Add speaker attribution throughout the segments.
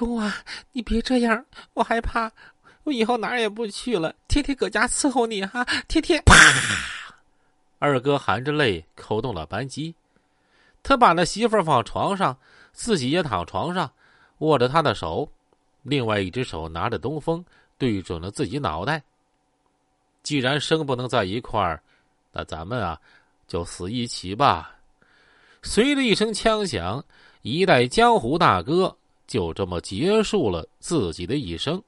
Speaker 1: 公啊，你别这样，我害怕，我以后哪儿也不去了，天天搁家伺候你哈，天天。
Speaker 2: 啪！二哥含着泪扣动了扳机，他把那媳妇放床上，自己也躺床上，握着他的手，另外一只手拿着东风，对准了自己脑袋。既然生不能在一块儿，那咱们啊，就死一起吧。随着一声枪响，一代江湖大哥就这么结束了自己的一生。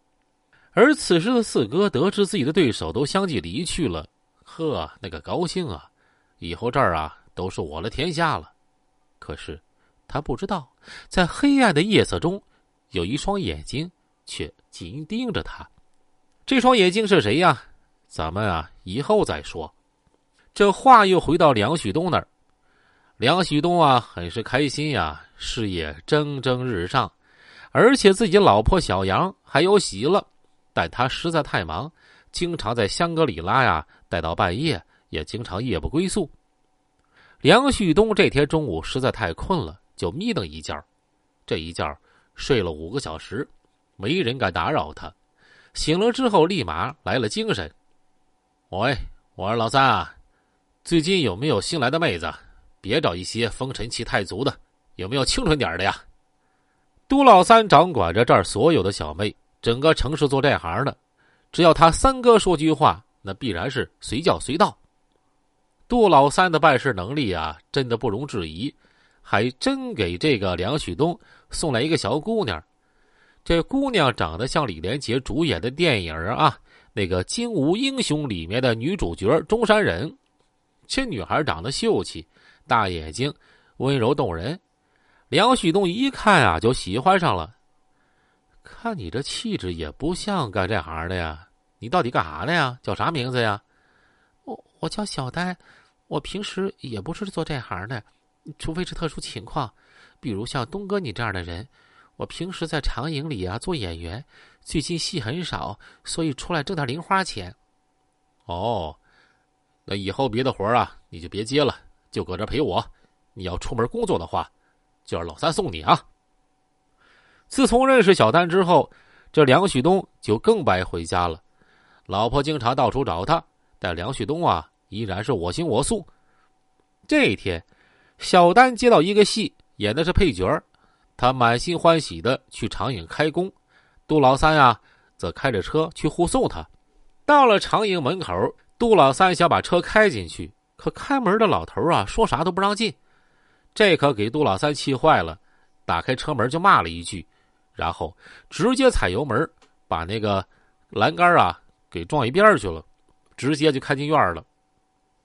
Speaker 2: 而此时的四哥得知自己的对手都相继离去了。呵，那个高兴啊！以后这儿啊都是我的天下了。可是，他不知道，在黑暗的夜色中，有一双眼睛却紧盯着他。这双眼睛是谁呀？咱们啊以后再说。这话又回到梁旭东那儿。梁旭东啊很是开心呀，事业蒸蒸日上，而且自己老婆小杨还有喜了，但他实在太忙。经常在香格里拉呀待到半夜，也经常夜不归宿。梁旭东这天中午实在太困了，就眯瞪一觉。这一觉睡了五个小时，没人敢打扰他。醒了之后，立马来了精神。喂，我说老三啊，最近有没有新来的妹子？别找一些风尘气太足的，有没有清纯点的呀？杜老三掌管着这儿所有的小妹，整个城市做这行的。只要他三哥说句话，那必然是随叫随到。杜老三的办事能力啊，真的不容置疑，还真给这个梁旭东送来一个小姑娘。这姑娘长得像李连杰主演的电影啊，那个《精武英雄》里面的女主角中山人。这女孩长得秀气，大眼睛，温柔动人。梁旭东一看啊，就喜欢上了。看你这气质也不像干这行的呀，你到底干啥的呀？叫啥名字呀？
Speaker 1: 我我叫小丹，我平时也不是做这行的，除非是特殊情况，比如像东哥你这样的人。我平时在长影里啊做演员，最近戏很少，所以出来挣点零花钱。
Speaker 2: 哦，那以后别的活啊你就别接了，就搁这陪我。你要出门工作的话，就让老三送你啊。自从认识小丹之后，这梁旭东就更不爱回家了。老婆经常到处找他，但梁旭东啊依然是我行我素。这一天，小丹接到一个戏，演的是配角他满心欢喜的去长影开工。杜老三呀，则开着车去护送他。到了长影门口，杜老三想把车开进去，可看门的老头啊说啥都不让进，这可给杜老三气坏了，打开车门就骂了一句。然后直接踩油门，把那个栏杆啊给撞一边去了，直接就开进院了。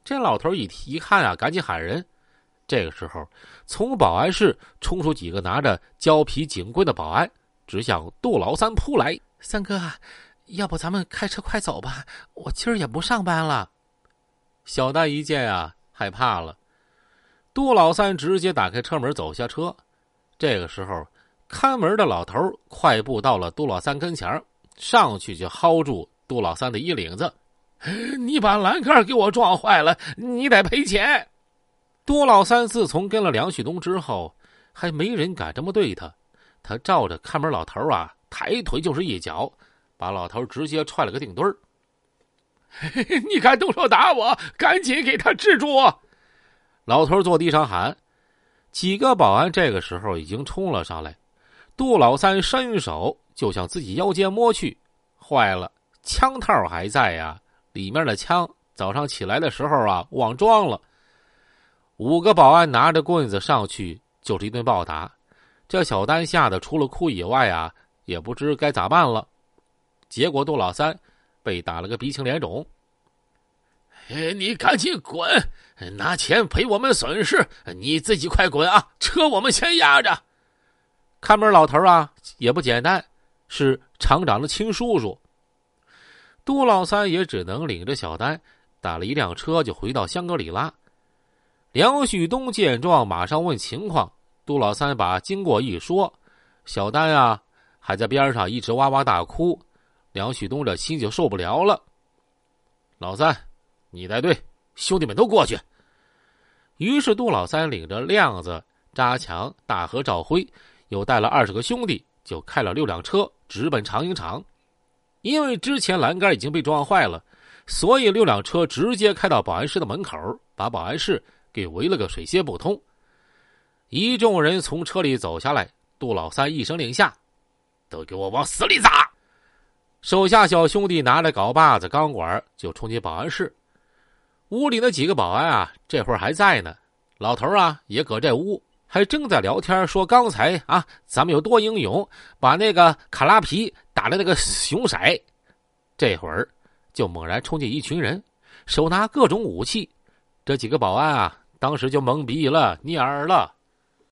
Speaker 2: 这老头一一看啊，赶紧喊人。这个时候，从保安室冲出几个拿着胶皮警棍的保安，直向杜老三扑来。
Speaker 1: 三哥，要不咱们开车快走吧？我今儿也不上班了。
Speaker 2: 小丹一见啊，害怕了。杜老三直接打开车门走下车。这个时候。看门的老头快步到了杜老三跟前上去就薅住杜老三的衣领子：“
Speaker 3: 你把栏杆给我撞坏了，你得赔钱。”
Speaker 2: 杜老三自从跟了梁旭东之后，还没人敢这么对他。他照着看门老头啊，抬腿就是一脚，把老头直接踹了个腚墩儿。
Speaker 3: 你敢动手打我，赶紧给他制住！
Speaker 2: 老头坐地上喊。几个保安这个时候已经冲了上来。杜老三伸手就向自己腰间摸去，坏了，枪套还在呀，里面的枪早上起来的时候啊忘装了。五个保安拿着棍子上去就是一顿暴打，这小丹吓得除了哭以外啊也不知该咋办了。结果杜老三被打了个鼻青脸肿。
Speaker 3: 哎你赶紧滚，拿钱赔我们损失，你自己快滚啊！车我们先压着。
Speaker 2: 看门老头啊，也不简单，是厂长的亲叔叔。杜老三也只能领着小丹打了一辆车，就回到香格里拉。梁旭东见状，马上问情况。杜老三把经过一说，小丹啊还在边上一直哇哇大哭。梁旭东这心就受不了了。老三，你带队，兄弟们都过去。于是杜老三领着亮子、扎强、大和、赵辉。又带了二十个兄弟，就开了六辆车直奔长营厂。因为之前栏杆已经被撞坏了，所以六辆车直接开到保安室的门口，把保安室给围了个水泄不通。一众人从车里走下来，杜老三一声令下：“
Speaker 3: 都给我往死里砸！”
Speaker 2: 手下小兄弟拿着镐把子、钢管就冲进保安室。屋里那几个保安啊，这会儿还在呢。老头啊，也搁这屋，还正在聊天，说刚才啊，咱们有多英勇，把那个卡拉皮打的那个熊色。这会儿就猛然冲进一群人，手拿各种武器。这几个保安啊，当时就懵逼了，蔫儿了。